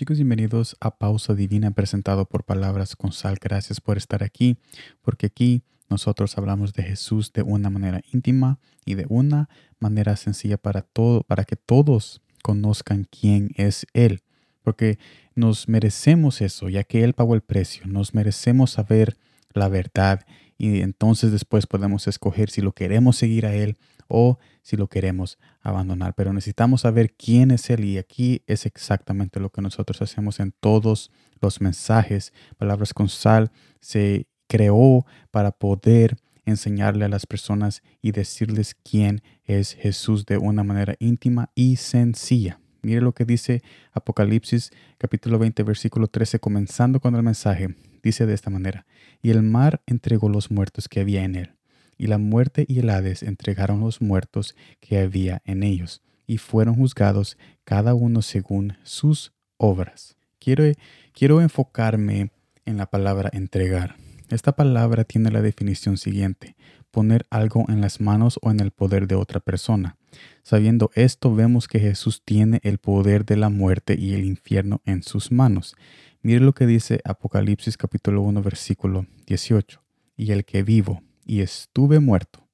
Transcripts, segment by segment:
Chicos, bienvenidos a Pausa Divina presentado por Palabras con Sal. Gracias por estar aquí, porque aquí nosotros hablamos de Jesús de una manera íntima y de una manera sencilla para todo, para que todos conozcan quién es Él, porque nos merecemos eso, ya que Él pagó el precio, nos merecemos saber la verdad y entonces después podemos escoger si lo queremos seguir a Él o si lo queremos abandonar. Pero necesitamos saber quién es Él y aquí es exactamente lo que nosotros hacemos en todos los mensajes. Palabras con sal se creó para poder enseñarle a las personas y decirles quién es Jesús de una manera íntima y sencilla. Mire lo que dice Apocalipsis capítulo 20 versículo 13 comenzando con el mensaje. Dice de esta manera, y el mar entregó los muertos que había en él, y la muerte y el Hades entregaron los muertos que había en ellos, y fueron juzgados cada uno según sus obras. Quiero, quiero enfocarme en la palabra entregar. Esta palabra tiene la definición siguiente, poner algo en las manos o en el poder de otra persona. Sabiendo esto, vemos que Jesús tiene el poder de la muerte y el infierno en sus manos. Mire lo que dice Apocalipsis capítulo 1 versículo 18. Y el que vivo y estuve muerto,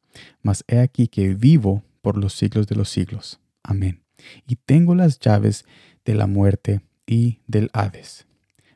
mas he aquí que vivo por los siglos de los siglos. Amén. Y tengo las llaves de la muerte y del Hades.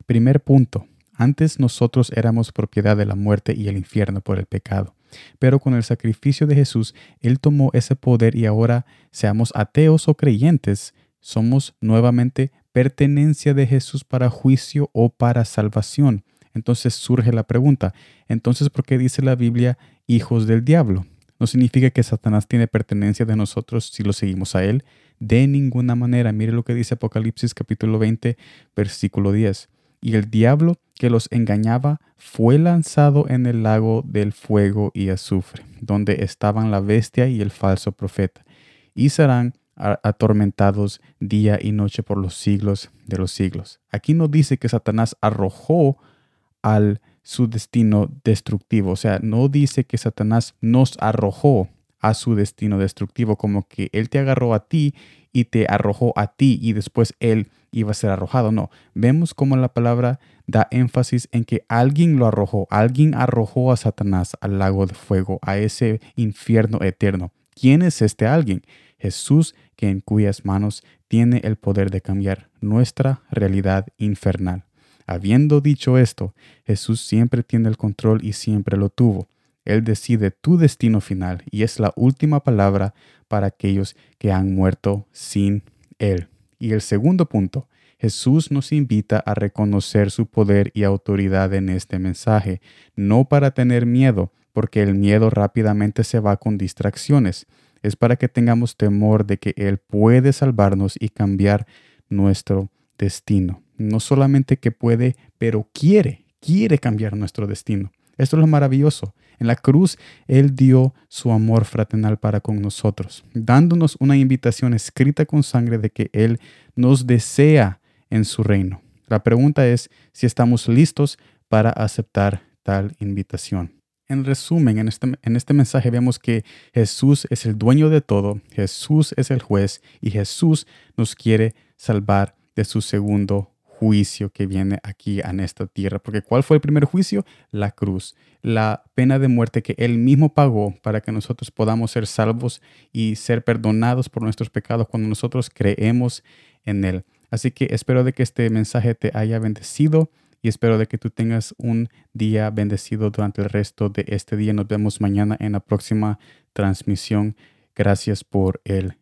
Primer punto. Antes nosotros éramos propiedad de la muerte y el infierno por el pecado. Pero con el sacrificio de Jesús, Él tomó ese poder y ahora, seamos ateos o creyentes, somos nuevamente pertenencia de Jesús para juicio o para salvación. Entonces surge la pregunta, entonces ¿por qué dice la Biblia hijos del diablo? No significa que Satanás tiene pertenencia de nosotros si lo seguimos a él. De ninguna manera. Mire lo que dice Apocalipsis capítulo 20, versículo 10 y el diablo que los engañaba fue lanzado en el lago del fuego y azufre, donde estaban la bestia y el falso profeta, y serán atormentados día y noche por los siglos de los siglos. Aquí no dice que Satanás arrojó al su destino destructivo, o sea, no dice que Satanás nos arrojó a su destino destructivo, como que él te agarró a ti y te arrojó a ti y después él iba a ser arrojado. No, vemos cómo la palabra da énfasis en que alguien lo arrojó, alguien arrojó a Satanás al lago de fuego, a ese infierno eterno. ¿Quién es este alguien? Jesús, que en cuyas manos tiene el poder de cambiar nuestra realidad infernal. Habiendo dicho esto, Jesús siempre tiene el control y siempre lo tuvo. Él decide tu destino final y es la última palabra para aquellos que han muerto sin Él. Y el segundo punto, Jesús nos invita a reconocer su poder y autoridad en este mensaje, no para tener miedo, porque el miedo rápidamente se va con distracciones. Es para que tengamos temor de que Él puede salvarnos y cambiar nuestro destino. No solamente que puede, pero quiere, quiere cambiar nuestro destino. Esto es lo maravilloso. En la cruz Él dio su amor fraternal para con nosotros, dándonos una invitación escrita con sangre de que Él nos desea en su reino. La pregunta es si estamos listos para aceptar tal invitación. En resumen, en este, en este mensaje vemos que Jesús es el dueño de todo, Jesús es el juez y Jesús nos quiere salvar de su segundo juicio que viene aquí en esta tierra. Porque ¿cuál fue el primer juicio? La cruz, la pena de muerte que Él mismo pagó para que nosotros podamos ser salvos y ser perdonados por nuestros pecados cuando nosotros creemos en Él. Así que espero de que este mensaje te haya bendecido y espero de que tú tengas un día bendecido durante el resto de este día. Nos vemos mañana en la próxima transmisión. Gracias por el.